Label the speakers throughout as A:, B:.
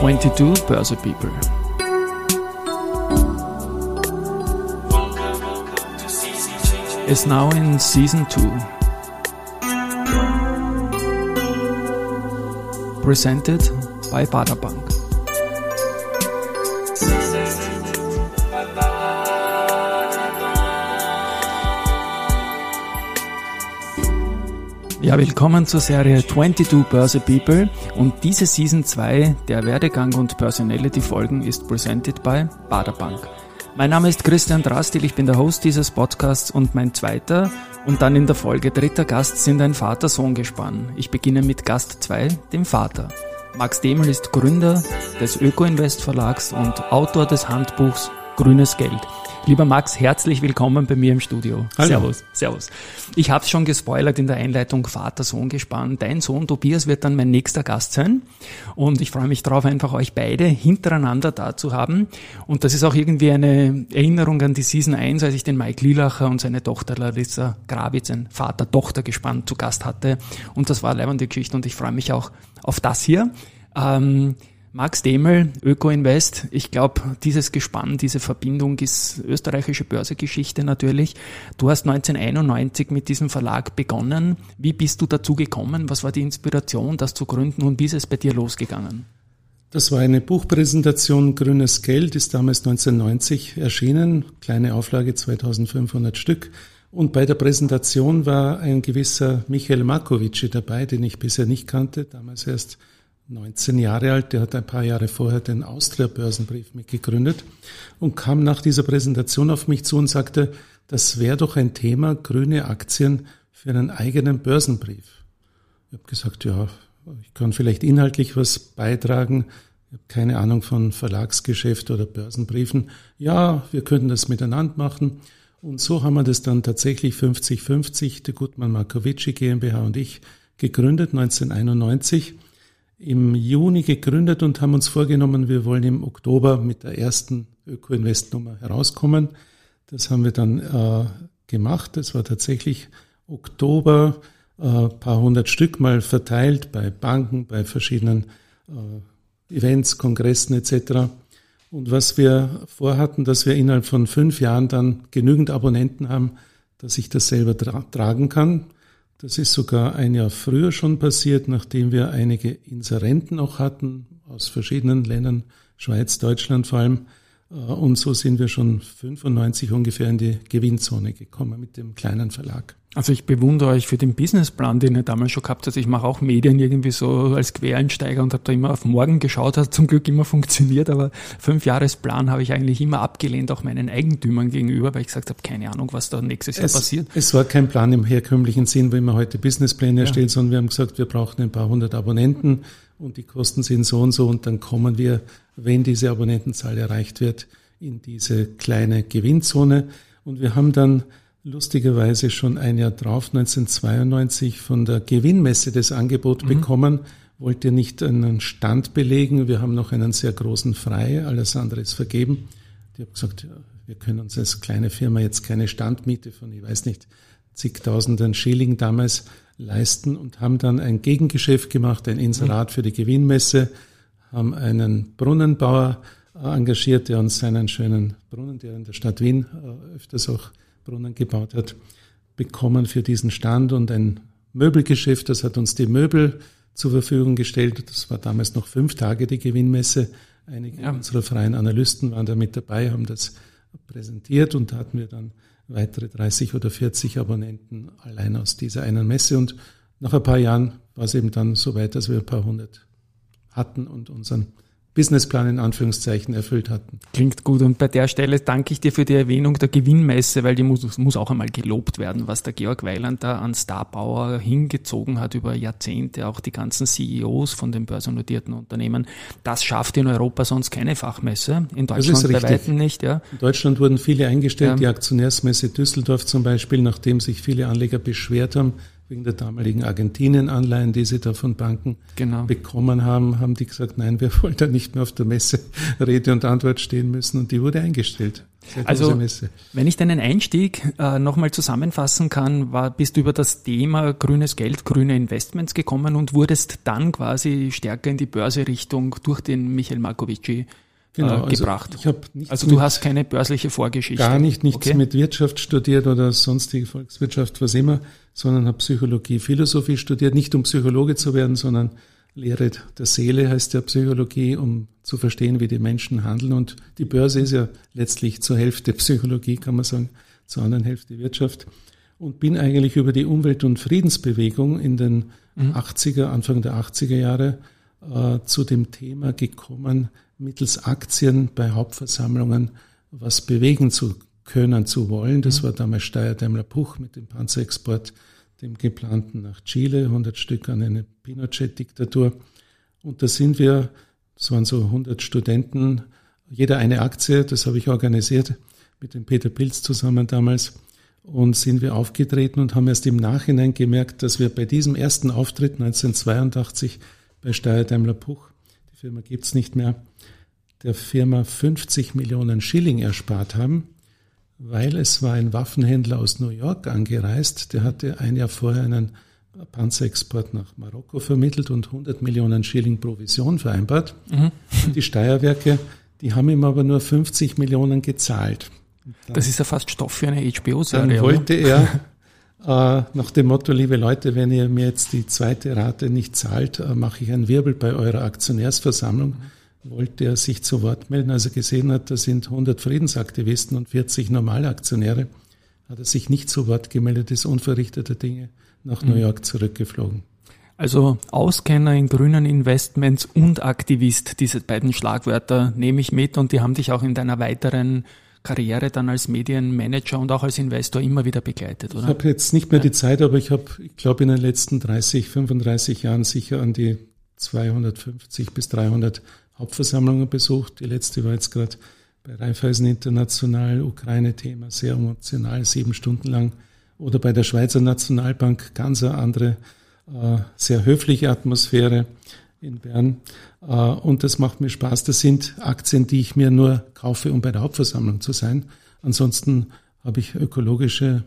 A: 22 Börse People. Is now in season 2. Presented by Bader Ja, willkommen zur Serie 22 Börse People und diese Season 2 der Werdegang und Personality Folgen ist presented by Bader Bank. Mein Name ist Christian Drastil, ich bin der Host dieses Podcasts und mein zweiter und dann in der Folge dritter Gast sind ein Vater-Sohn-Gespann. Ich beginne mit Gast 2, dem Vater. Max Demel ist Gründer des Öko-Invest Verlags und Autor des Handbuchs Grünes Geld. Lieber Max, herzlich willkommen bei mir im Studio.
B: Hallo.
A: Servus, servus. Ich habe es schon gespoilert in der Einleitung Vater-Sohn gespannt. Dein Sohn Tobias wird dann mein nächster Gast sein und ich freue mich darauf, einfach euch beide hintereinander da zu haben. Und das ist auch irgendwie eine Erinnerung an die Season 1, als ich den Mike Lielacher und seine Tochter Larissa Grabitz, ein Vater-Tochter gespannt, zu Gast hatte. Und das war eine Geschichte und ich freue mich auch auf das hier. Ähm, Max Demel, Öko Invest. Ich glaube, dieses Gespann, diese Verbindung ist österreichische Börsegeschichte natürlich. Du hast 1991 mit diesem Verlag begonnen. Wie bist du dazu gekommen? Was war die Inspiration, das zu gründen und wie ist es bei dir losgegangen?
B: Das war eine Buchpräsentation. Grünes Geld ist damals 1990 erschienen. Kleine Auflage 2500 Stück. Und bei der Präsentation war ein gewisser Michael Markovic dabei, den ich bisher nicht kannte, damals erst 19 Jahre alt, der hat ein paar Jahre vorher den Austria-Börsenbrief mitgegründet und kam nach dieser Präsentation auf mich zu und sagte, das wäre doch ein Thema, grüne Aktien für einen eigenen Börsenbrief. Ich habe gesagt, ja, ich kann vielleicht inhaltlich was beitragen. Ich habe keine Ahnung von Verlagsgeschäft oder Börsenbriefen. Ja, wir könnten das miteinander machen. Und so haben wir das dann tatsächlich 50-50, der Gutmann Markovici GmbH und ich, gegründet 1991 im Juni gegründet und haben uns vorgenommen, wir wollen im Oktober mit der ersten Öko-Invest-Nummer herauskommen. Das haben wir dann äh, gemacht. Das war tatsächlich Oktober, äh, paar hundert Stück mal verteilt bei Banken, bei verschiedenen äh, Events, Kongressen etc. Und was wir vorhatten, dass wir innerhalb von fünf Jahren dann genügend Abonnenten haben, dass ich das selber tra tragen kann. Das ist sogar ein Jahr früher schon passiert, nachdem wir einige Inserenten auch hatten aus verschiedenen Ländern, Schweiz, Deutschland vor allem. Äh, und so sind wir schon 95 ungefähr in die Gewinnzone gekommen mit dem kleinen Verlag.
A: Also ich bewundere euch für den Businessplan, den ihr damals schon gehabt habt. Ich mache auch Medien irgendwie so als Quereinsteiger und habe da immer auf morgen geschaut, hat zum Glück immer funktioniert, aber Fünfjahresplan habe ich eigentlich immer abgelehnt, auch meinen Eigentümern gegenüber, weil ich gesagt habe, keine Ahnung, was da nächstes Jahr
B: es,
A: passiert.
B: Es war kein Plan im herkömmlichen Sinn, wie man heute Businesspläne erstellt, ja. sondern wir haben gesagt, wir brauchen ein paar hundert Abonnenten und die Kosten sind so und so und dann kommen wir, wenn diese Abonnentenzahl erreicht wird, in diese kleine Gewinnzone. Und wir haben dann lustigerweise schon ein Jahr drauf, 1992, von der Gewinnmesse das Angebot mhm. bekommen, wollt ihr nicht einen Stand belegen? Wir haben noch einen sehr großen frei, alles andere ist vergeben. Die haben gesagt, ja, wir können uns als kleine Firma jetzt keine Standmiete von, ich weiß nicht, zigtausenden Schilling damals leisten und haben dann ein Gegengeschäft gemacht, ein Inserat für die Gewinnmesse, haben einen Brunnenbauer engagiert, der uns seinen schönen Brunnen, der in der Stadt Wien äh, öfters auch Brunnen gebaut hat, bekommen für diesen Stand und ein Möbelgeschäft, das hat uns die Möbel zur Verfügung gestellt. Das war damals noch fünf Tage die Gewinnmesse. Einige ja. unserer freien Analysten waren da mit dabei, haben das präsentiert und da hatten wir dann weitere 30 oder 40 Abonnenten allein aus dieser einen Messe. Und nach ein paar Jahren war es eben dann so weit, dass wir ein paar hundert hatten und unseren Businessplan in Anführungszeichen erfüllt hatten.
A: Klingt gut. Und bei der Stelle danke ich dir für die Erwähnung der Gewinnmesse, weil die muss, muss auch einmal gelobt werden, was der Georg Weiland da an Starbauer hingezogen hat über Jahrzehnte, auch die ganzen CEOs von den börsennotierten Unternehmen. Das schafft in Europa sonst keine Fachmesse. In Deutschland bei weitem nicht. Ja.
B: In Deutschland wurden viele eingestellt, ja. die Aktionärsmesse Düsseldorf zum Beispiel, nachdem sich viele Anleger beschwert haben, wegen der damaligen Argentinien-Anleihen, die sie da von Banken genau. bekommen haben, haben die gesagt, nein, wir wollen da nicht mehr auf der Messe Rede und Antwort stehen müssen und die wurde eingestellt.
A: also, wenn ich deinen Einstieg äh, nochmal zusammenfassen kann, war, bist du über das Thema grünes Geld, grüne Investments gekommen und wurdest dann quasi stärker in die Börse-Richtung durch den Michael Markovici genau, äh, gebracht.
B: Also,
A: also du hast keine börsliche Vorgeschichte.
B: Gar nicht, nichts okay. mit Wirtschaft studiert oder sonstige Volkswirtschaft, was immer, sondern habe Psychologie, Philosophie studiert, nicht um Psychologe zu werden, sondern Lehre der Seele heißt ja Psychologie, um zu verstehen, wie die Menschen handeln. Und die Börse ist ja letztlich zur Hälfte Psychologie, kann man sagen, zur anderen Hälfte Wirtschaft. Und bin eigentlich über die Umwelt- und Friedensbewegung in den mhm. 80er, Anfang der 80er Jahre äh, zu dem Thema gekommen, mittels Aktien bei Hauptversammlungen was bewegen zu können, zu wollen. Das mhm. war damals Steyr Daimler Puch mit dem Panzerexport dem geplanten nach Chile, 100 Stück an eine Pinochet-Diktatur. Und da sind wir, es waren so 100 Studenten, jeder eine Aktie, das habe ich organisiert mit dem Peter Pilz zusammen damals. Und sind wir aufgetreten und haben erst im Nachhinein gemerkt, dass wir bei diesem ersten Auftritt 1982 bei Steyr Daimler Puch, die Firma gibt's nicht mehr, der Firma 50 Millionen Schilling erspart haben weil es war ein Waffenhändler aus New York angereist, der hatte ein Jahr vorher einen Panzerexport nach Marokko vermittelt und 100 Millionen Schilling Provision vereinbart. Mhm. Die Steuerwerke, die haben ihm aber nur 50 Millionen gezahlt.
A: Dann, das ist ja fast Stoff für eine HBO-Serie.
B: Dann wollte er äh, nach dem Motto, liebe Leute, wenn ihr mir jetzt die zweite Rate nicht zahlt, äh, mache ich einen Wirbel bei eurer Aktionärsversammlung. Wollte er sich zu Wort melden. Als er gesehen hat, da sind 100 Friedensaktivisten und 40 normale Aktionäre, hat er sich nicht zu Wort gemeldet, ist unverrichteter Dinge nach New mhm. York zurückgeflogen.
A: Also Auskenner in grünen Investments und Aktivist, diese beiden Schlagwörter nehme ich mit und die haben dich auch in deiner weiteren Karriere dann als Medienmanager und auch als Investor immer wieder begleitet, oder?
B: Ich habe jetzt nicht mehr die Zeit, aber ich habe, ich glaube, in den letzten 30, 35 Jahren sicher an die 250 bis 300 Hauptversammlungen besucht. Die letzte war jetzt gerade bei Raiffeisen International, Ukraine-Thema, sehr emotional, sieben Stunden lang. Oder bei der Schweizer Nationalbank, ganz eine andere, äh, sehr höfliche Atmosphäre in Bern. Äh, und das macht mir Spaß. Das sind Aktien, die ich mir nur kaufe, um bei der Hauptversammlung zu sein. Ansonsten habe ich ökologische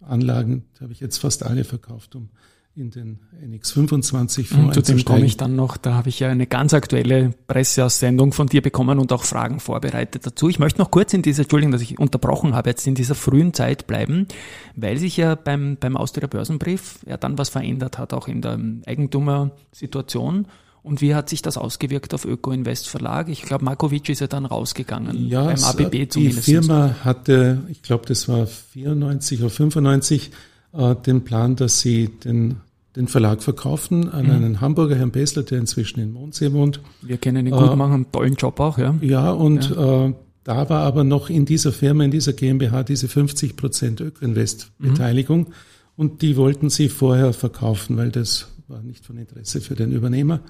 B: Anlagen, die habe ich jetzt fast alle verkauft, um in den NX25
A: Fonds Zu dem komme ich dann noch. Da habe ich ja eine ganz aktuelle Presseaussendung von dir bekommen und auch Fragen vorbereitet dazu. Ich möchte noch kurz in dieser, Entschuldigung, dass ich unterbrochen habe, jetzt in dieser frühen Zeit bleiben, weil sich ja beim, beim Austria Börsenbrief ja dann was verändert hat, auch in der Eigentümersituation. Und wie hat sich das ausgewirkt auf Öko Invest Verlag? Ich glaube, Markovic ist ja dann rausgegangen.
B: Ja, beim ABB zumindest. Die Firma hatte, ich glaube, das war 94 oder 95, äh, den Plan, dass sie den, den Verlag verkaufen an mhm. einen Hamburger, Herrn Bessler, der inzwischen in Mondsee wohnt.
A: Wir kennen ihn gut, äh, machen einen tollen Job auch, ja.
B: Ja, und ja. Äh, da war aber noch in dieser Firma, in dieser GmbH, diese 50 Prozent Ökoinvest-Beteiligung. Mhm. Und die wollten sie vorher verkaufen, weil das war nicht von Interesse für den Übernehmer.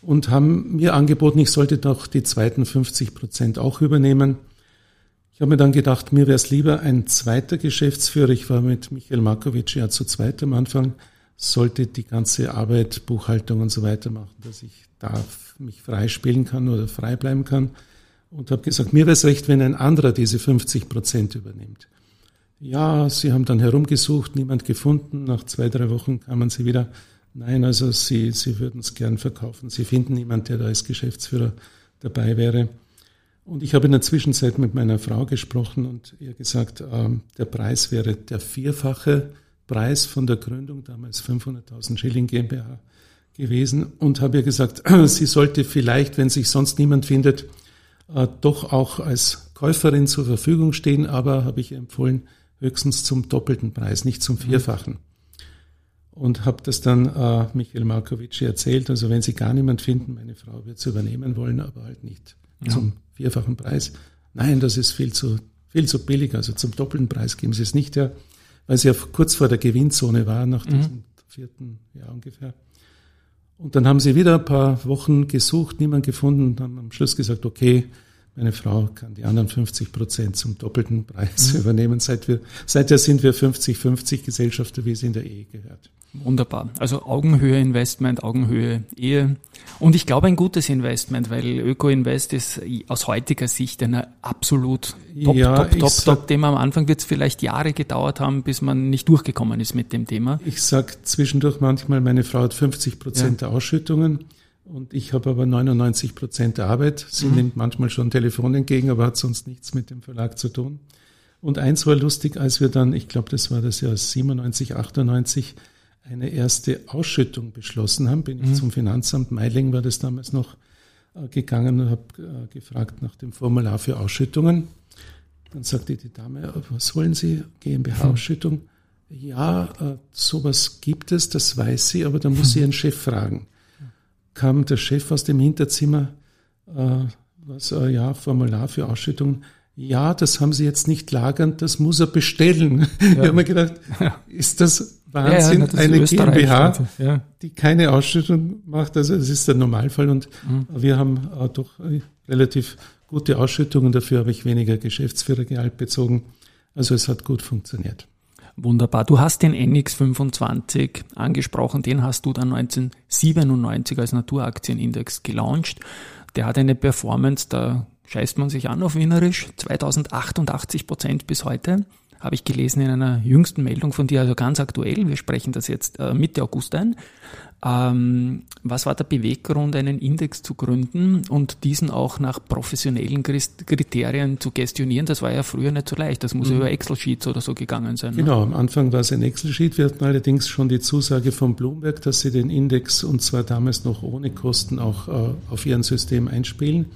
B: Und haben mir angeboten, ich sollte doch die zweiten 50 Prozent auch übernehmen. Ich habe mir dann gedacht, mir wäre es lieber ein zweiter Geschäftsführer. Ich war mit Michael Markovic ja zu zweit am Anfang, sollte die ganze Arbeit, Buchhaltung und so weiter machen, dass ich da mich frei spielen kann oder frei bleiben kann. Und habe gesagt, mir wäre es recht, wenn ein anderer diese 50 Prozent übernimmt. Ja, sie haben dann herumgesucht, niemand gefunden. Nach zwei, drei Wochen kamen sie wieder. Nein, also sie, sie würden es gern verkaufen. Sie finden niemand, der da als Geschäftsführer dabei wäre. Und ich habe in der Zwischenzeit mit meiner Frau gesprochen und ihr gesagt, äh, der Preis wäre der vierfache Preis von der Gründung, damals 500.000 Schilling GmbH gewesen und habe ihr gesagt, sie sollte vielleicht, wenn sich sonst niemand findet, äh, doch auch als Käuferin zur Verfügung stehen, aber habe ich ihr empfohlen, höchstens zum doppelten Preis, nicht zum mhm. vierfachen. Und habe das dann äh, Michael Markovic erzählt, also wenn Sie gar niemand finden, meine Frau wird es übernehmen wollen, aber halt nicht ja. zum vierfachen Preis. Nein, das ist viel zu, viel zu billig. Also zum doppelten Preis geben sie es nicht her, weil sie ja kurz vor der Gewinnzone war, nach mhm. diesem vierten Jahr ungefähr. Und dann haben sie wieder ein paar Wochen gesucht, niemand gefunden, und haben am Schluss gesagt, okay, Meine Frau kann die anderen 50 Prozent zum doppelten Preis mhm. übernehmen. Seit wir, seither sind wir 50-50 Gesellschafter, wie es in der Ehe gehört.
A: Wunderbar. Also Augenhöhe Investment, Augenhöhe Ehe. Und ich glaube ein gutes Investment, weil Öko-Invest ist aus heutiger Sicht ein absolut top, ja, top, top, sag, top Thema. Am Anfang wird es vielleicht Jahre gedauert haben, bis man nicht durchgekommen ist mit dem Thema.
B: Ich sage zwischendurch manchmal, meine Frau hat 50 Prozent ja. der Ausschüttungen und ich habe aber 99 Prozent der Arbeit. Sie mhm. nimmt manchmal schon Telefon entgegen, aber hat sonst nichts mit dem Verlag zu tun. Und eins war lustig, als wir dann, ich glaube, das war das Jahr 97, 98, eine erste Ausschüttung beschlossen haben, bin ich mhm. zum Finanzamt Meiling, war das damals noch, äh, gegangen und habe äh, gefragt nach dem Formular für Ausschüttungen. Dann sagte die Dame, was wollen Sie, GmbH-Ausschüttung? Mhm. Ja, äh, sowas gibt es, das weiß sie, aber da muss sie ihren Chef fragen. Kam der Chef aus dem Hinterzimmer, was, ja, Formular für Ausschüttungen. Ja, das haben Sie jetzt nicht lagernd, das muss er bestellen. Ja. Ich habe mir gedacht, ist das Wahnsinn, ja, ja, eine GmbH, ja. die keine Ausschüttung macht. Also das ist der Normalfall und mhm. wir haben äh, doch äh, relativ gute Ausschüttungen. Dafür habe ich weniger Geschäftsführergehalt bezogen. Also es hat gut funktioniert.
A: Wunderbar. Du hast den NX25 angesprochen. Den hast du dann 1997 als Naturaktienindex gelauncht. Der hat eine Performance, da scheißt man sich an auf Wienerisch, 2088 Prozent bis heute habe ich gelesen in einer jüngsten Meldung von dir, also ganz aktuell. Wir sprechen das jetzt äh, Mitte August ein. Ähm, was war der Beweggrund, einen Index zu gründen und diesen auch nach professionellen Kriterien zu gestionieren? Das war ja früher nicht so leicht. Das muss mhm. über Excel-Sheets oder so gegangen sein.
B: Ne? Genau, am Anfang war es ein Excel-Sheet. Wir hatten allerdings schon die Zusage von Bloomberg, dass sie den Index und zwar damals noch ohne Kosten auch äh, auf ihren System einspielen.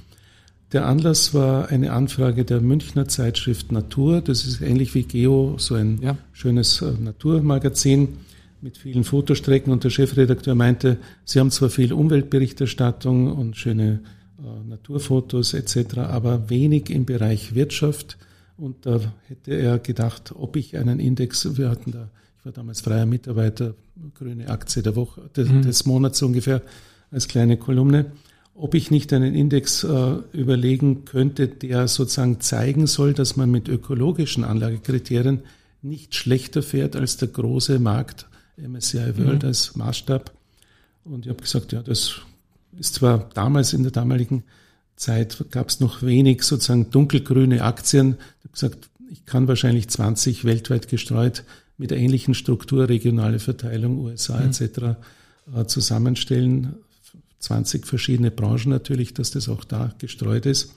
B: Der Anlass war eine Anfrage der Münchner Zeitschrift Natur. Das ist ähnlich wie Geo, so ein ja. schönes äh, Naturmagazin mit vielen Fotostrecken. Und der Chefredakteur meinte, Sie haben zwar viel Umweltberichterstattung und schöne äh, Naturfotos etc., aber wenig im Bereich Wirtschaft. Und da hätte er gedacht, ob ich einen Index, wir hatten da, ich war damals freier Mitarbeiter, grüne Aktie der Woche, des, mhm. des Monats ungefähr als kleine Kolumne ob ich nicht einen Index äh, überlegen könnte, der sozusagen zeigen soll, dass man mit ökologischen Anlagekriterien nicht schlechter fährt als der große Markt MSCI World mhm. als Maßstab. Und ich habe gesagt, ja, das ist zwar damals in der damaligen Zeit gab es noch wenig sozusagen dunkelgrüne Aktien. Ich habe gesagt, ich kann wahrscheinlich 20 weltweit gestreut mit ähnlichen Struktur, regionale Verteilung, USA mhm. etc. Äh, zusammenstellen. 20 verschiedene Branchen natürlich, dass das auch da gestreut ist.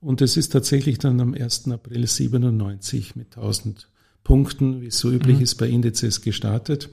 B: Und es ist tatsächlich dann am 1. April 97 mit 1000 Punkten, wie es so üblich mhm. ist bei Indizes, gestartet.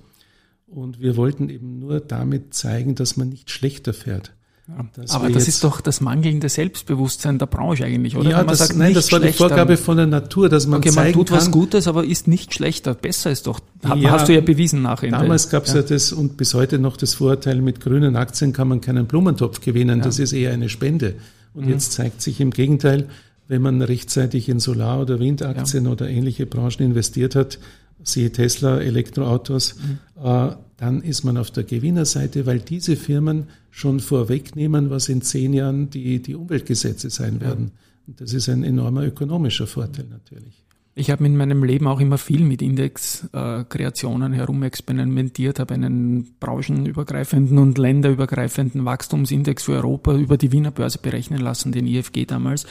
B: Und wir wollten eben nur damit zeigen, dass man nicht schlechter fährt.
A: Ja, aber das ist doch das mangelnde Selbstbewusstsein der Branche eigentlich, oder?
B: Ja, das, sagt, nein, das war die Vorgabe von der Natur, dass man okay, man
A: tut
B: kann,
A: was Gutes, aber ist nicht schlechter. Besser ist doch. Ja, hast du ja bewiesen nachher.
B: Damals gab es ja. ja. das und bis heute noch das Vorurteil, mit grünen Aktien kann man keinen Blumentopf gewinnen. Das ist eher eine Spende. Und mhm. jetzt zeigt sich im Gegenteil, wenn man rechtzeitig in Solar- oder Windaktien oder ähnliche Branchen investiert hat, siehe Tesla, Elektroautos, mhm. äh, dann ist man auf der Gewinnerseite, weil diese Firmen schon vorwegnehmen, was in zehn Jahren die, die Umweltgesetze sein werden. Und das ist ein enormer ökonomischer Vorteil natürlich.
A: Ich habe in meinem Leben auch immer viel mit Indexkreationen herumexperimentiert, habe einen branchenübergreifenden und länderübergreifenden Wachstumsindex für Europa über die Wiener Börse berechnen lassen, den IFG damals.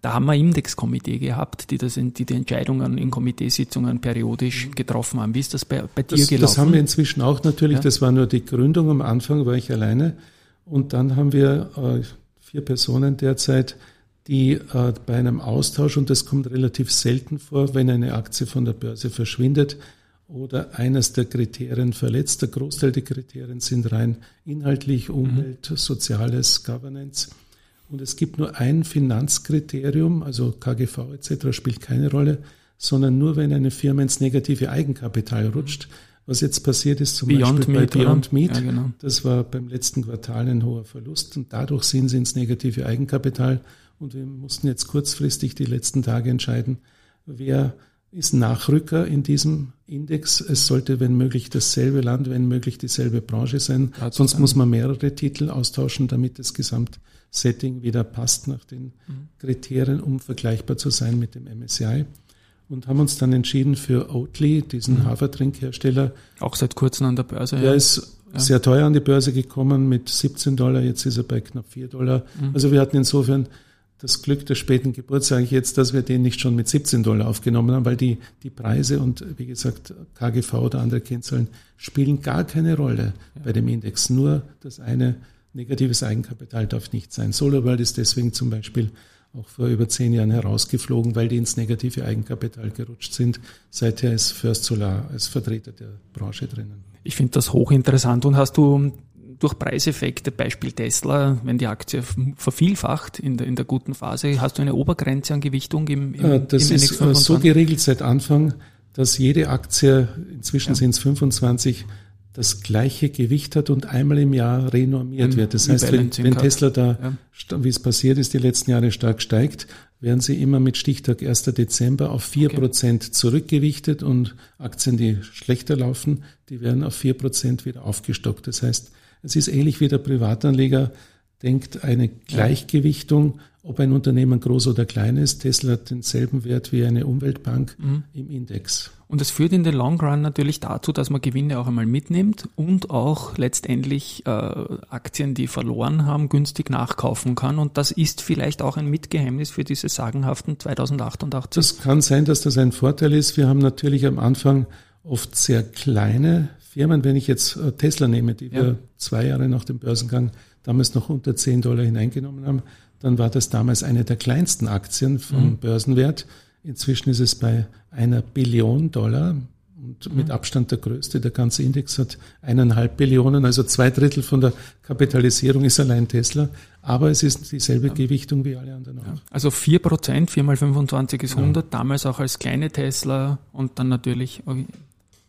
A: Da haben wir ein Indexkomitee gehabt, die, das, die die Entscheidungen in Komiteesitzungen periodisch getroffen haben. Wie ist das bei, bei dir
B: das,
A: gelaufen?
B: Das haben wir inzwischen auch natürlich. Ja? Das war nur die Gründung. Am Anfang war ich alleine. Und dann haben wir äh, vier Personen derzeit, die äh, bei einem Austausch, und das kommt relativ selten vor, wenn eine Aktie von der Börse verschwindet oder eines der Kriterien verletzt. Der Großteil der Kriterien sind rein inhaltlich, Umwelt, mhm. Soziales, Governance. Und es gibt nur ein Finanzkriterium, also KGV etc. spielt keine Rolle, sondern nur wenn eine Firma ins negative Eigenkapital rutscht. Was jetzt passiert ist zum Beyond Beispiel Meat, bei Beyond Meat, ja, genau. das war beim letzten Quartal ein hoher Verlust und dadurch sind sie ins negative Eigenkapital und wir mussten jetzt kurzfristig die letzten Tage entscheiden, wer ist Nachrücker in diesem Index. Es sollte, wenn möglich, dasselbe Land, wenn möglich, dieselbe Branche sein. Sonst muss man mehrere Titel austauschen, damit das Gesamtsetting wieder passt nach den mhm. Kriterien, um vergleichbar zu sein mit dem MSCI. Und haben uns dann entschieden für Oatly, diesen mhm. Hafertrinkhersteller.
A: Auch seit kurzem an der Börse.
B: Der ja. ist ja. sehr teuer an die Börse gekommen mit 17 Dollar, jetzt ist er bei knapp 4 Dollar. Mhm. Also wir hatten insofern das Glück der späten Geburt, sage ich jetzt, dass wir den nicht schon mit 17 Dollar aufgenommen haben, weil die, die Preise und wie gesagt KGV oder andere Kennzahlen spielen gar keine Rolle ja. bei dem Index. Nur das eine negatives Eigenkapital darf nicht sein. SolarWorld ist deswegen zum Beispiel auch vor über zehn Jahren herausgeflogen, weil die ins negative Eigenkapital gerutscht sind. Seither ist First Solar als Vertreter der Branche drinnen.
A: Ich finde das hochinteressant. Und hast du durch Preiseffekte, Beispiel Tesla, wenn die Aktie vervielfacht in der, in der guten Phase, hast du eine Obergrenze an Gewichtung im, im
B: äh, Das
A: im
B: ist NX25? so geregelt seit Anfang, dass jede Aktie, inzwischen ja. sind es 25, das gleiche Gewicht hat und einmal im Jahr renormiert wird. Das heißt, wenn, wenn Tesla da, ja. wie es passiert ist, die letzten Jahre stark steigt, werden sie immer mit Stichtag 1. Dezember auf 4% okay. zurückgewichtet und Aktien, die schlechter laufen, die werden auf 4% wieder aufgestockt. Das heißt, es ist ähnlich wie der Privatanleger denkt, eine Gleichgewichtung, ob ein Unternehmen groß oder klein ist. Tesla hat denselben Wert wie eine Umweltbank mhm. im Index.
A: Und es führt in den Long Run natürlich dazu, dass man Gewinne auch einmal mitnimmt und auch letztendlich äh, Aktien, die verloren haben, günstig nachkaufen kann. Und das ist vielleicht auch ein Mitgeheimnis für diese sagenhaften 2088.
B: Das kann sein, dass das ein Vorteil ist. Wir haben natürlich am Anfang oft sehr kleine Firmen, wenn ich jetzt äh, Tesla nehme, die ja. wir zwei Jahre nach dem Börsengang damals noch unter 10 Dollar hineingenommen haben, dann war das damals eine der kleinsten Aktien vom mhm. Börsenwert. Inzwischen ist es bei einer Billion Dollar und mit mhm. Abstand der größte. Der ganze Index hat eineinhalb Billionen, also zwei Drittel von der Kapitalisierung ist allein Tesla. Aber es ist dieselbe. Gewichtung wie alle anderen auch. Ja.
A: Also vier Prozent, vier mal 25 ist 100, ja. damals auch als kleine Tesla und dann natürlich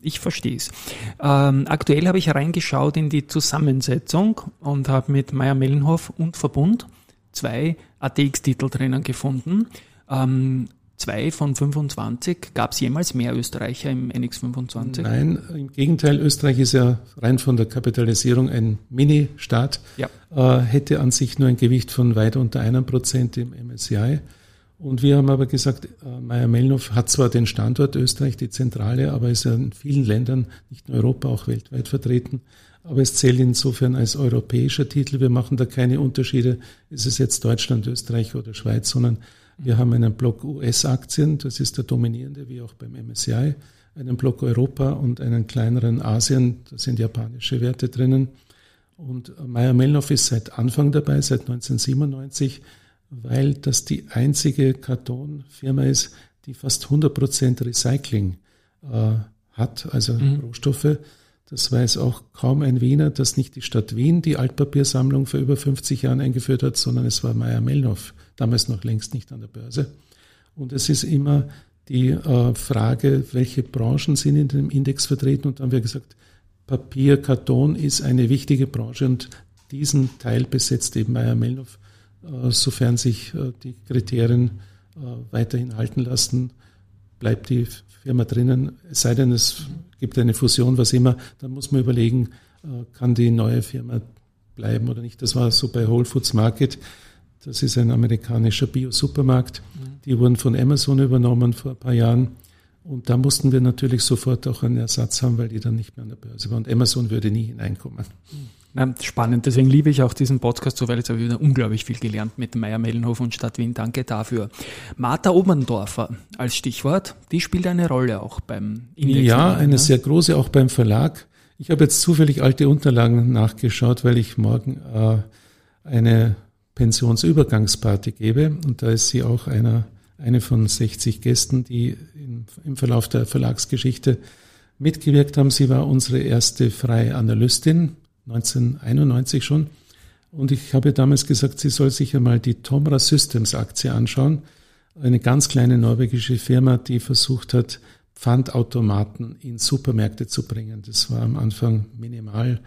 A: ich verstehe es. Ähm, aktuell habe ich reingeschaut in die Zusammensetzung und habe mit Meyer Mellenhoff und Verbund zwei ATX-Titel drinnen gefunden. Ähm, zwei von 25. Gab es jemals mehr Österreicher im NX25?
B: Nein, im Gegenteil. Österreich ist ja rein von der Kapitalisierung ein Mini-Staat, ja. äh, hätte an sich nur ein Gewicht von weit unter einem Prozent im MSCI. Und wir haben aber gesagt, äh, Meyer-Mellenhof hat zwar den Standort Österreich, die Zentrale, aber ist ja in vielen Ländern, nicht nur Europa, auch weltweit vertreten. Aber es zählt insofern als europäischer Titel. Wir machen da keine Unterschiede. Ist es jetzt Deutschland, Österreich oder Schweiz, sondern wir haben einen Block US-Aktien, das ist der dominierende, wie auch beim MSCI, einen Block Europa und einen kleineren Asien, da sind japanische Werte drinnen. Und Meyer-Mellenhof ist seit Anfang dabei, seit 1997 weil das die einzige Kartonfirma ist, die fast 100% Recycling äh, hat, also mhm. Rohstoffe. Das weiß auch kaum ein Wiener, dass nicht die Stadt Wien die Altpapiersammlung vor über 50 Jahren eingeführt hat, sondern es war Meyer Mellnow, damals noch längst nicht an der Börse. Und es ist immer die äh, Frage, welche Branchen sind in dem Index vertreten. Und dann haben wir gesagt, Papier, Karton ist eine wichtige Branche und diesen Teil besetzt eben Meyer Mellnow äh, sofern sich äh, die Kriterien äh, weiterhin halten lassen, bleibt die Firma drinnen. Es sei denn, es gibt eine Fusion, was immer, dann muss man überlegen, kann die neue Firma bleiben oder nicht. Das war so bei Whole Foods Market. Das ist ein amerikanischer Bio-Supermarkt. Mhm. Die wurden von Amazon übernommen vor ein paar Jahren. Und da mussten wir natürlich sofort auch einen Ersatz haben, weil die dann nicht mehr an der Börse waren. Und Amazon würde nie hineinkommen.
A: Spannend, deswegen liebe ich auch diesen Podcast so, weil jetzt habe ich wieder unglaublich viel gelernt mit Meier Mellenhof und Stadt Wien. Danke dafür. Martha Oberndorfer als Stichwort, die spielt eine Rolle auch beim
B: Index. Ja, eine ne? sehr große, auch beim Verlag. Ich habe jetzt zufällig alte Unterlagen nachgeschaut, weil ich morgen äh, eine Pensionsübergangsparty gebe und da ist sie auch einer, eine von 60 Gästen, die im, im Verlauf der Verlagsgeschichte mitgewirkt haben. Sie war unsere erste freie Analystin 1991 schon. Und ich habe damals gesagt, sie soll sich einmal die Tomra Systems Aktie anschauen. Eine ganz kleine norwegische Firma, die versucht hat, Pfandautomaten in Supermärkte zu bringen. Das war am Anfang minimal.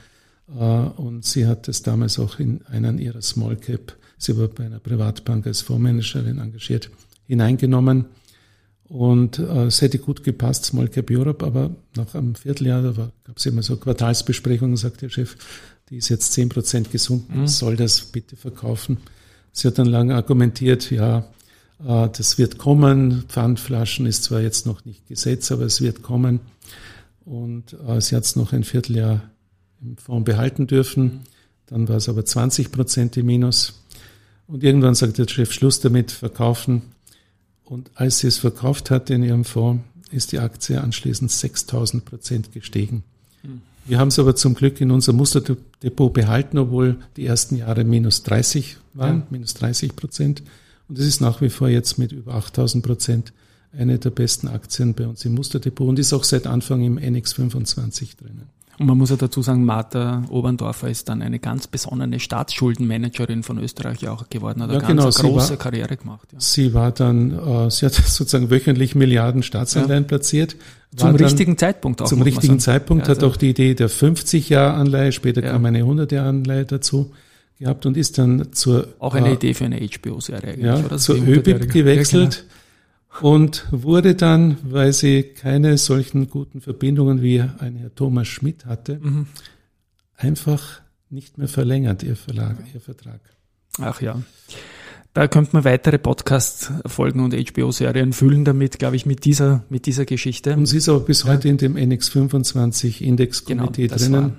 B: Äh, und sie hat es damals auch in einen ihrer Small Cap, sie war bei einer Privatbank als Fondsmanagerin engagiert, hineingenommen. Und äh, es hätte gut gepasst, Small Cap Europe, aber nach einem Vierteljahr, da gab es immer so Quartalsbesprechungen, sagt der Chef, die ist jetzt zehn Prozent gesunken, mhm. soll das bitte verkaufen. Sie hat dann lange argumentiert, ja, äh, das wird kommen. Pfandflaschen ist zwar jetzt noch nicht Gesetz, aber es wird kommen. Und äh, sie hat es noch ein Vierteljahr im Fonds behalten dürfen. Mhm. Dann war es aber 20 Prozent im Minus. Und irgendwann sagt der Chef, Schluss damit, verkaufen. Und als sie es verkauft hatte in ihrem Fonds, ist die Aktie anschließend 6000 Prozent gestiegen. Mhm. Wir haben es aber zum Glück in unser Musterdepot behalten, obwohl die ersten Jahre minus 30 waren, ja. minus 30 Prozent. Und es ist nach wie vor jetzt mit über 8000 Prozent eine der besten Aktien bei uns im Musterdepot und ist auch seit Anfang im NX 25 drinnen.
A: Und man muss ja dazu sagen, Martha Oberndorfer ist dann eine ganz besonnene Staatsschuldenmanagerin von Österreich auch geworden, hat ja, eine genau, ganz große war, Karriere gemacht.
B: Ja. Sie war dann, äh, sie hat sozusagen wöchentlich Milliarden Staatsanleihen ja. platziert.
A: Zum richtigen Zeitpunkt
B: auch. Zum richtigen Zeitpunkt also, hat auch die Idee der 50-Jahr-Anleihe, später kam eine 100-Jahr-Anleihe dazu gehabt und ist dann zur...
A: Auch eine äh, Idee für eine HBO-Serie
B: ja, oder? Zur ÖBIP gewechselt. Genau und wurde dann, weil sie keine solchen guten Verbindungen wie ein Herr Thomas Schmidt hatte, mhm. einfach nicht mehr verlängert, ihr, Verlag, ihr Vertrag.
A: Ach ja. Da könnte man weitere Podcast-Folgen und HBO-Serien füllen damit, glaube ich, mit dieser, mit dieser Geschichte.
B: Und sie ist aber bis heute in dem NX25 Index-Komitee genau, drinnen.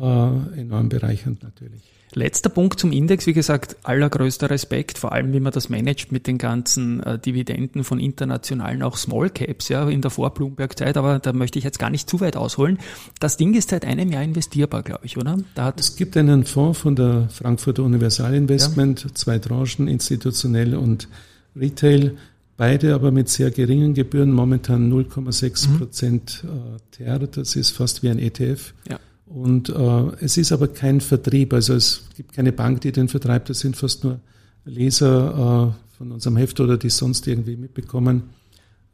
B: Äh, enorm bereichernd natürlich.
A: Letzter Punkt zum Index, wie gesagt, allergrößter Respekt, vor allem wie man das managt mit den ganzen äh, Dividenden von internationalen, auch Small Caps, ja, in der Vor-Bloomberg-Zeit, aber da möchte ich jetzt gar nicht zu weit ausholen. Das Ding ist seit einem Jahr investierbar, glaube ich, oder?
B: Es gibt einen Fonds von der Frankfurter Universal Investment, ja. zwei Tranchen, institutionell und Retail, beide aber mit sehr geringen Gebühren, momentan 0,6 mhm. Prozent mhm. TER, das ist fast wie ein ETF. Ja. Und äh, es ist aber kein Vertrieb, also es gibt keine Bank, die den vertreibt, das sind fast nur Leser äh, von unserem Heft oder die sonst irgendwie mitbekommen.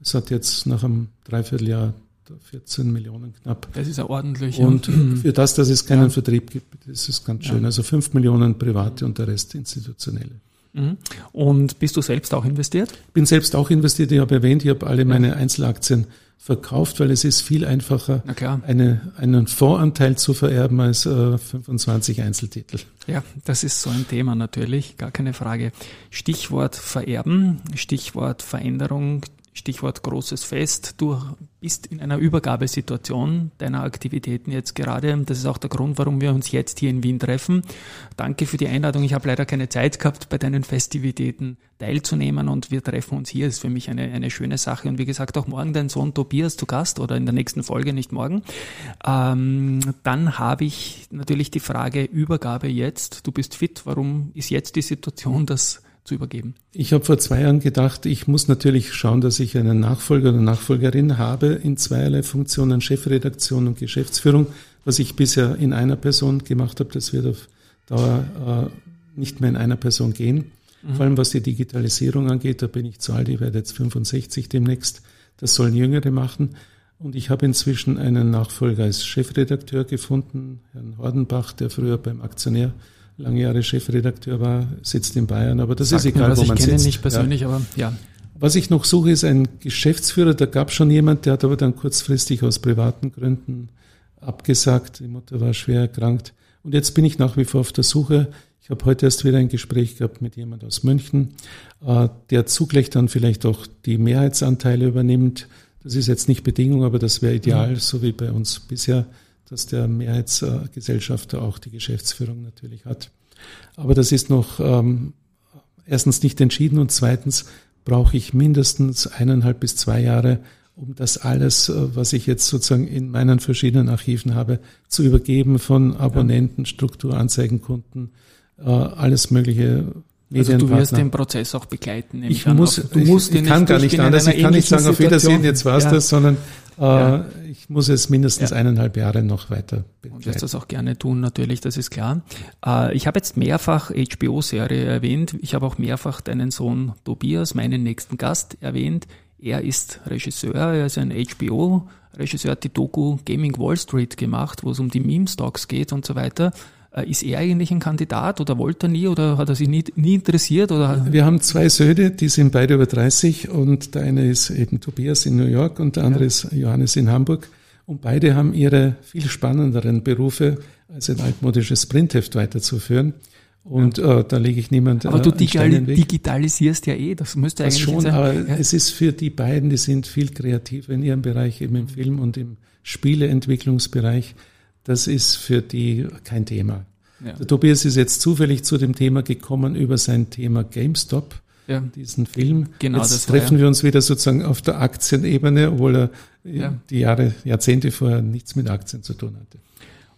B: Es hat jetzt nach einem Dreivierteljahr 14 Millionen knapp.
A: Das ist ja ordentlich.
B: Und für das, dass es keinen ja. Vertrieb gibt, ist ganz schön. Ja. Also 5 Millionen private und der Rest institutionelle.
A: Mhm. Und bist du selbst auch investiert?
B: Bin selbst auch investiert. Ich habe erwähnt, ich habe alle meine Einzelaktien verkauft, weil es ist viel einfacher, eine, einen Fondsanteil zu vererben als äh, 25 Einzeltitel.
A: Ja, das ist so ein Thema natürlich, gar keine Frage. Stichwort Vererben, Stichwort Veränderung Stichwort großes Fest. Du bist in einer Übergabesituation deiner Aktivitäten jetzt gerade. Das ist auch der Grund, warum wir uns jetzt hier in Wien treffen. Danke für die Einladung. Ich habe leider keine Zeit gehabt, bei deinen Festivitäten teilzunehmen und wir treffen uns hier. Ist für mich eine, eine schöne Sache. Und wie gesagt, auch morgen dein Sohn Tobias zu Gast oder in der nächsten Folge, nicht morgen. Ähm, dann habe ich natürlich die Frage Übergabe jetzt. Du bist fit. Warum ist jetzt die Situation, dass zu übergeben?
B: Ich habe vor zwei Jahren gedacht, ich muss natürlich schauen, dass ich einen Nachfolger oder Nachfolgerin habe in zweierlei Funktionen, Chefredaktion und Geschäftsführung. Was ich bisher in einer Person gemacht habe, das wird auf Dauer äh, nicht mehr in einer Person gehen. Mhm. Vor allem was die Digitalisierung angeht, da bin ich zu alt, ich werde jetzt 65 demnächst. Das sollen Jüngere machen. Und ich habe inzwischen einen Nachfolger als Chefredakteur gefunden, Herrn Hordenbach, der früher beim Aktionär lange Jahre Chefredakteur war, sitzt in Bayern, aber das Sagt ist egal,
A: mir,
B: wo man
A: sitzt. Ich
B: kenne ihn
A: nicht persönlich, ja. aber ja.
B: Was ich noch suche, ist ein Geschäftsführer. Da gab schon jemand, der hat aber dann kurzfristig aus privaten Gründen abgesagt. Die Mutter war schwer erkrankt. Und jetzt bin ich nach wie vor auf der Suche. Ich habe heute erst wieder ein Gespräch gehabt mit jemand aus München, äh, der zugleich dann vielleicht auch die Mehrheitsanteile übernimmt. Das ist jetzt nicht Bedingung, aber das wäre ideal, mhm. so wie bei uns bisher dass der Mehrheitsgesellschafter auch die Geschäftsführung natürlich hat. Aber das ist noch ähm, erstens nicht entschieden und zweitens brauche ich mindestens eineinhalb bis zwei Jahre, um das alles, äh, was ich jetzt sozusagen in meinen verschiedenen Archiven habe, zu übergeben von Abonnenten, Strukturanzeigenkunden, äh, alles mögliche
A: also du wirst den Prozess auch begleiten.
B: Ich muss, du musst ich, ich kann gar nicht anders. Ich kann nicht sagen, auf Wiedersehen, jetzt war's ja. das, sondern äh, ja. ich muss es mindestens ja. eineinhalb Jahre noch weiter
A: begleiten. Und wirst das auch gerne tun, natürlich, das ist klar. Äh, ich habe jetzt mehrfach HBO-Serie erwähnt. Ich habe auch mehrfach deinen Sohn Tobias, meinen nächsten Gast, erwähnt. Er ist Regisseur, er ist ein HBO-Regisseur, hat die Doku Gaming Wall Street gemacht, wo es um die Meme-Stocks geht und so weiter. Äh, ist er eigentlich ein Kandidat oder wollte er nie oder hat er sich nie, nie interessiert? Oder?
B: Wir haben zwei Söhne, die sind beide über 30 und der eine ist eben Tobias in New York und der andere ja. ist Johannes in Hamburg. Und beide haben ihre viel spannenderen Berufe als ein altmodisches Printheft weiterzuführen. Und ja. äh, da lege ich niemand.
A: Aber du digital, digitalisierst ja eh, das müsste das eigentlich
B: schon,
A: sein.
B: Aber ja. es ist für die beiden, die sind viel kreativer in ihrem Bereich, eben im Film und im Spieleentwicklungsbereich. Das ist für die kein Thema. Ja. Der Tobias ist jetzt zufällig zu dem Thema gekommen über sein Thema GameStop, ja. diesen Film. Genau, jetzt das treffen wir uns wieder sozusagen auf der Aktienebene, obwohl er die Jahre, Jahrzehnte vorher nichts mit Aktien zu tun hatte.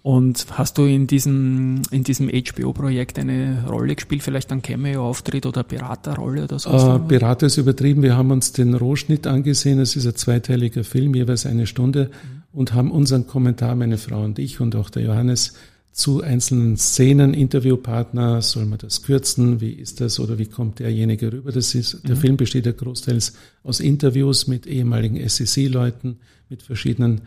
A: Und hast du in diesem, in diesem HBO-Projekt eine Rolle gespielt, vielleicht ein Cameo-Auftritt oder Beraterrolle oder so?
B: Äh, Berater ist übertrieben. Wir haben uns den Rohschnitt angesehen. Es ist ein zweiteiliger Film, jeweils eine Stunde, mhm. Und haben unseren Kommentar, meine Frau und ich und auch der Johannes, zu einzelnen Szenen, Interviewpartner, soll man das kürzen, wie ist das oder wie kommt derjenige rüber? Das ist, der mhm. Film besteht ja großteils aus Interviews mit ehemaligen SEC-Leuten, mit verschiedenen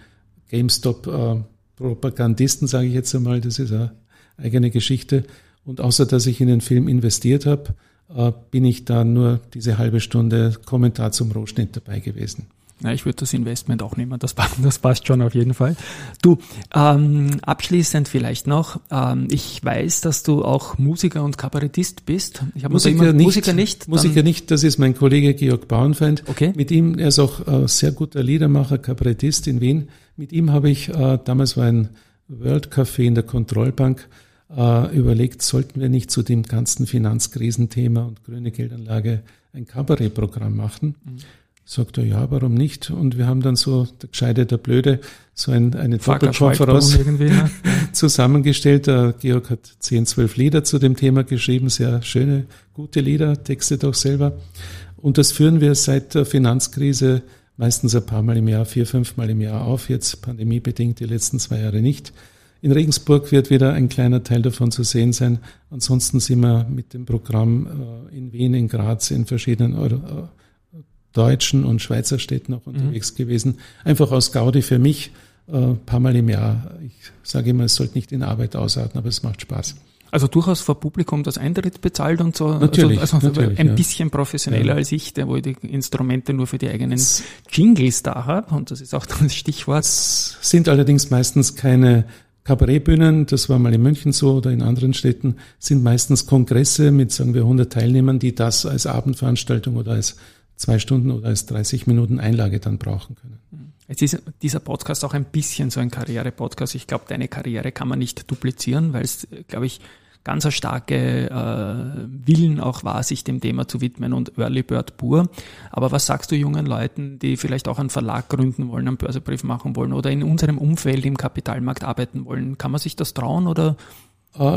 B: GameStop- äh, Propagandisten, sage ich jetzt einmal, das ist eine eigene Geschichte. Und außer dass ich in den Film investiert habe, äh, bin ich da nur diese halbe Stunde Kommentar zum Rohschnitt dabei gewesen.
A: Ja, ich würde das Investment auch nehmen, das, das passt schon auf jeden Fall. Du, ähm, abschließend vielleicht noch, ähm, ich weiß, dass du auch Musiker und Kabarettist bist.
B: Ich Musiker, nicht, Musiker nicht. Musiker nicht, das ist mein Kollege Georg Bauernfeind.
A: Okay.
B: Mit ihm, er ist auch äh, sehr guter Liedermacher, Kabarettist in Wien. Mit ihm habe ich, äh, damals war ein World Café in der Kontrollbank, äh, überlegt, sollten wir nicht zu dem ganzen Finanzkrisenthema und grüne Geldanlage ein Kabarettprogramm machen. Mhm. Sagt er, ja, warum nicht? Und wir haben dann so, der Gescheide, der Blöde, so ein, eine Doppelkonferenz zusammengestellt. Der Georg hat zehn, zwölf Lieder zu dem Thema geschrieben, sehr schöne, gute Lieder, textet auch selber. Und das führen wir seit der Finanzkrise meistens ein paar Mal im Jahr, vier, fünf Mal im Jahr auf, jetzt pandemiebedingt die letzten zwei Jahre nicht. In Regensburg wird wieder ein kleiner Teil davon zu sehen sein. Ansonsten sind wir mit dem Programm äh, in Wien, in Graz, in verschiedenen äh, deutschen und Schweizer Städten auch unterwegs mhm. gewesen. Einfach aus Gaudi für mich, äh, paar Mal im Jahr. Ich sage immer, es sollte nicht in Arbeit ausarten, aber es macht Spaß.
A: Also durchaus vor Publikum das Eintritt bezahlt und so.
B: Natürlich,
A: also,
B: also natürlich,
A: ein bisschen professioneller ja. als ich, der wo ich die Instrumente nur für die eigenen Jingles da habe. Und das ist auch das Stichwort. Es
B: sind allerdings meistens keine Kabarettbühnen, das war mal in München so oder in anderen Städten, sind meistens Kongresse mit, sagen wir, 100 Teilnehmern, die das als Abendveranstaltung oder als zwei Stunden oder als 30 Minuten Einlage dann brauchen können.
A: Jetzt ist dieser Podcast auch ein bisschen so ein Karriere-Podcast. Ich glaube, deine Karriere kann man nicht duplizieren, weil es, glaube ich, ganz starke äh, Willen auch war, sich dem Thema zu widmen und Early Bird pur. Aber was sagst du jungen Leuten, die vielleicht auch einen Verlag gründen wollen, einen Börsebrief machen wollen oder in unserem Umfeld im Kapitalmarkt arbeiten wollen? Kann man sich das trauen oder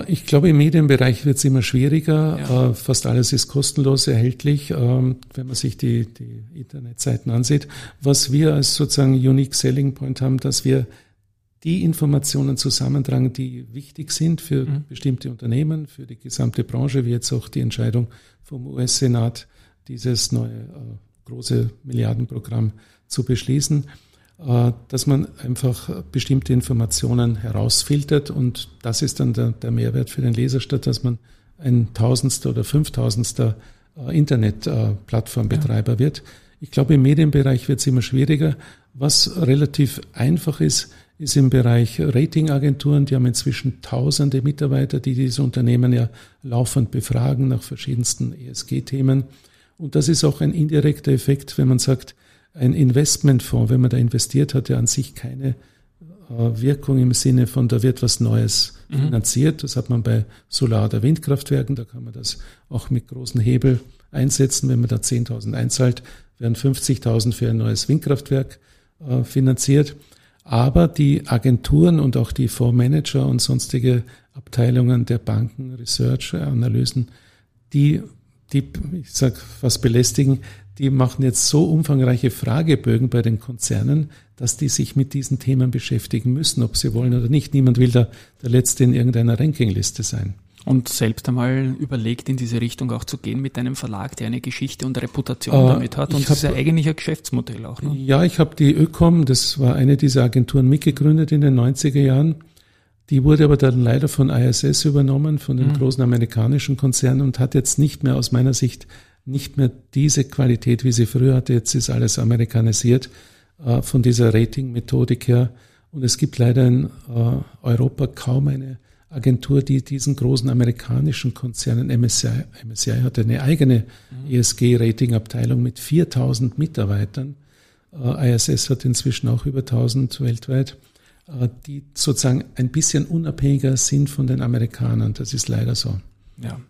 B: ich glaube, im Medienbereich wird es immer schwieriger. Ja. Äh, fast alles ist kostenlos erhältlich, ähm, wenn man sich die, die Internetseiten ansieht. Was wir als sozusagen Unique Selling Point haben, dass wir die Informationen zusammentragen, die wichtig sind für mhm. bestimmte Unternehmen, für die gesamte Branche, wie jetzt auch die Entscheidung vom US-Senat, dieses neue äh, große Milliardenprogramm zu beschließen, äh, dass man einfach bestimmte Informationen herausfiltert und das ist dann der, der Mehrwert für den Leser, statt dass man ein Tausendster oder Fünftausendster äh, Internetplattformbetreiber ja. wird. Ich glaube, im Medienbereich wird es immer schwieriger. Was relativ einfach ist, ist im Bereich Ratingagenturen. Die haben inzwischen tausende Mitarbeiter, die diese Unternehmen ja laufend befragen nach verschiedensten ESG-Themen. Und das ist auch ein indirekter Effekt, wenn man sagt, ein Investmentfonds, wenn man da investiert, hat ja an sich keine äh, Wirkung im Sinne von, da wird was Neues mhm. finanziert. Das hat man bei Solar- oder Windkraftwerken, da kann man das auch mit großen Hebel einsetzen. Wenn man da 10.000 einzahlt, werden 50.000 für ein neues Windkraftwerk äh, finanziert. Aber die Agenturen und auch die Fondsmanager und sonstige Abteilungen der Banken, Research, Analysen, die, die, ich sag, was belästigen, die machen jetzt so umfangreiche Fragebögen bei den Konzernen, dass die sich mit diesen Themen beschäftigen müssen, ob sie wollen oder nicht. Niemand will da der Letzte in irgendeiner Rankingliste sein
A: und selbst einmal überlegt, in diese Richtung auch zu gehen mit einem Verlag, der eine Geschichte und Reputation äh, damit hat. Und das ist ja eigentlich ein Geschäftsmodell auch. Ne?
B: Ja, ich habe die Ökom, das war eine dieser Agenturen, mitgegründet in den 90er Jahren. Die wurde aber dann leider von ISS übernommen, von dem mhm. großen amerikanischen Konzern und hat jetzt nicht mehr aus meiner Sicht nicht mehr diese Qualität, wie sie früher hatte. Jetzt ist alles amerikanisiert äh, von dieser Rating-Methodik her. Und es gibt leider in äh, Europa kaum eine Agentur, die diesen großen amerikanischen Konzernen, MSCI, MSCI hat eine eigene mhm. ESG-Rating-Abteilung mit 4000 Mitarbeitern. Äh, ISS hat inzwischen auch über 1000 weltweit, äh, die sozusagen ein bisschen unabhängiger sind von den Amerikanern. Das ist leider so.
A: Ja.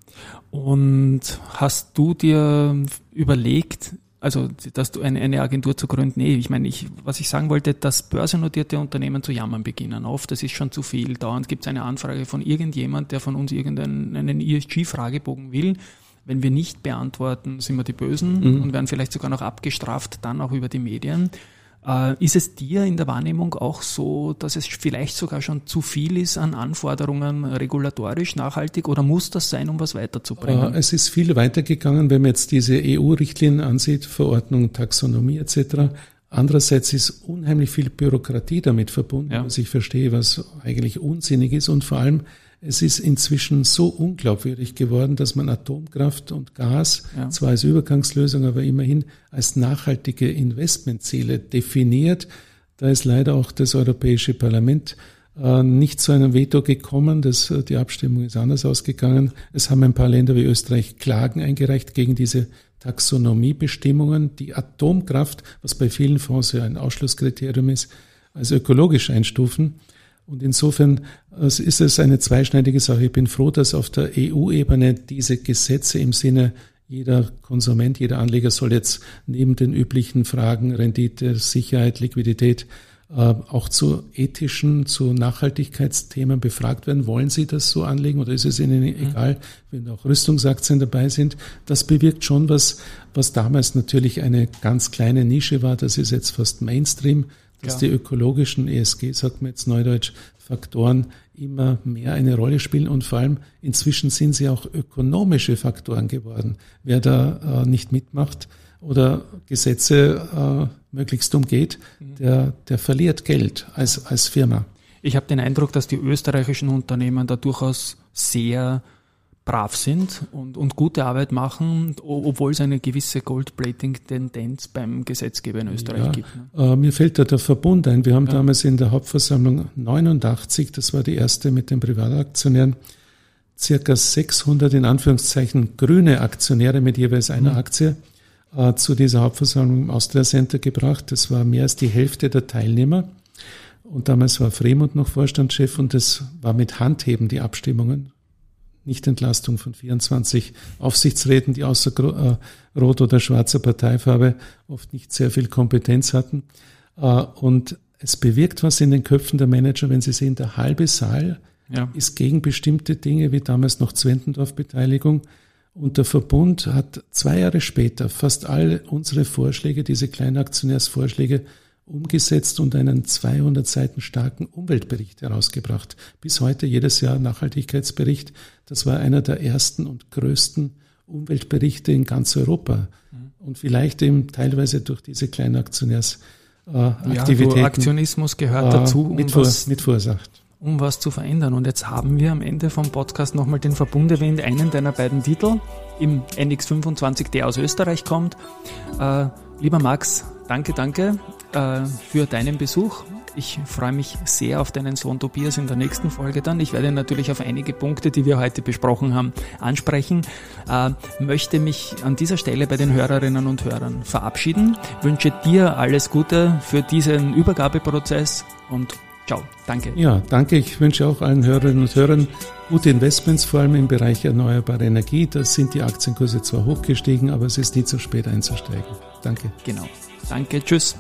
A: Und hast du dir überlegt, also dass du eine, eine Agentur zu gründen, nee, ich meine, ich, was ich sagen wollte, dass börsennotierte Unternehmen zu jammern beginnen. Oft, das ist schon zu viel. Dauernd gibt es eine Anfrage von irgendjemand, der von uns irgendeinen ESG-Fragebogen will. Wenn wir nicht beantworten, sind wir die Bösen mhm. und werden vielleicht sogar noch abgestraft, dann auch über die Medien. Äh, ist es dir in der Wahrnehmung auch so, dass es vielleicht sogar schon zu viel ist an Anforderungen regulatorisch nachhaltig oder muss das sein, um was weiterzubringen?
B: Äh, es ist viel weitergegangen, wenn man jetzt diese EU-Richtlinien ansieht, Verordnung, Taxonomie etc. Andererseits ist unheimlich viel Bürokratie damit verbunden, ja. was ich verstehe, was eigentlich unsinnig ist und vor allem es ist inzwischen so unglaubwürdig geworden, dass man Atomkraft und Gas ja. zwar als Übergangslösung, aber immerhin als nachhaltige Investmentziele definiert. Da ist leider auch das Europäische Parlament äh, nicht zu einem Veto gekommen. Das, äh, die Abstimmung ist anders ausgegangen. Es haben ein paar Länder wie Österreich Klagen eingereicht gegen diese Taxonomiebestimmungen, die Atomkraft, was bei vielen Fonds ja ein Ausschlusskriterium ist, als ökologisch einstufen. Und insofern ist es eine zweischneidige Sache. Ich bin froh, dass auf der EU-Ebene diese Gesetze im Sinne jeder Konsument, jeder Anleger soll jetzt neben den üblichen Fragen Rendite, Sicherheit, Liquidität äh, auch zu ethischen, zu Nachhaltigkeitsthemen befragt werden. Wollen Sie das so anlegen oder ist es Ihnen mhm. egal, wenn auch Rüstungsaktien dabei sind? Das bewirkt schon was, was damals natürlich eine ganz kleine Nische war. Das ist jetzt fast Mainstream dass ja. die ökologischen ESG, sagt man jetzt neudeutsch, Faktoren immer mehr eine Rolle spielen und vor allem inzwischen sind sie auch ökonomische Faktoren geworden. Wer da äh, nicht mitmacht oder Gesetze äh, möglichst umgeht, mhm. der, der verliert Geld als, als Firma.
A: Ich habe den Eindruck, dass die österreichischen Unternehmen da durchaus sehr brav sind und, und gute Arbeit machen, obwohl es eine gewisse Goldplating-Tendenz beim Gesetzgeber in Österreich ja, gibt.
B: Ne? Äh, mir fällt da der Verbund ein. Wir haben ja. damals in der Hauptversammlung 89, das war die erste mit den Privataktionären, circa 600 in Anführungszeichen grüne Aktionäre mit jeweils einer mhm. Aktie äh, zu dieser Hauptversammlung im Austria Center gebracht. Das war mehr als die Hälfte der Teilnehmer. Und damals war Fremont noch Vorstandschef und das war mit Handheben die Abstimmungen. Nichtentlastung von 24 Aufsichtsräten, die außer äh, rot oder schwarzer Parteifarbe oft nicht sehr viel Kompetenz hatten. Äh, und es bewirkt was in den Köpfen der Manager, wenn sie sehen, der halbe Saal ja. ist gegen bestimmte Dinge, wie damals noch Zwentendorf-Beteiligung. Und der Verbund hat zwei Jahre später fast all unsere Vorschläge, diese Kleinaktionärsvorschläge, umgesetzt und einen 200 Seiten starken Umweltbericht herausgebracht. Bis heute jedes Jahr Nachhaltigkeitsbericht. Das war einer der ersten und größten Umweltberichte in ganz Europa. Mhm. Und vielleicht eben teilweise durch diese kleinen Aktionärsaktivitäten. Äh, ja,
A: Aktionismus gehört äh, dazu.
B: Um mit, was, mit Verursacht.
A: Um was zu verändern. Und jetzt haben wir am Ende vom Podcast nochmal den Verbund erwähnt, einen deiner beiden Titel im NX25, der aus Österreich kommt. Äh, lieber Max, danke, danke äh, für deinen Besuch. Ich freue mich sehr auf deinen Sohn Tobias in der nächsten Folge dann. Ich werde natürlich auf einige Punkte, die wir heute besprochen haben, ansprechen. Äh, möchte mich an dieser Stelle bei den Hörerinnen und Hörern verabschieden. Wünsche dir alles Gute für diesen Übergabeprozess und ciao. Danke.
B: Ja, danke. Ich wünsche auch allen Hörerinnen und Hörern gute Investments, vor allem im Bereich erneuerbare Energie. Da sind die Aktienkurse zwar hochgestiegen, aber es ist nie zu spät einzusteigen. Danke.
A: Genau. Danke. Tschüss.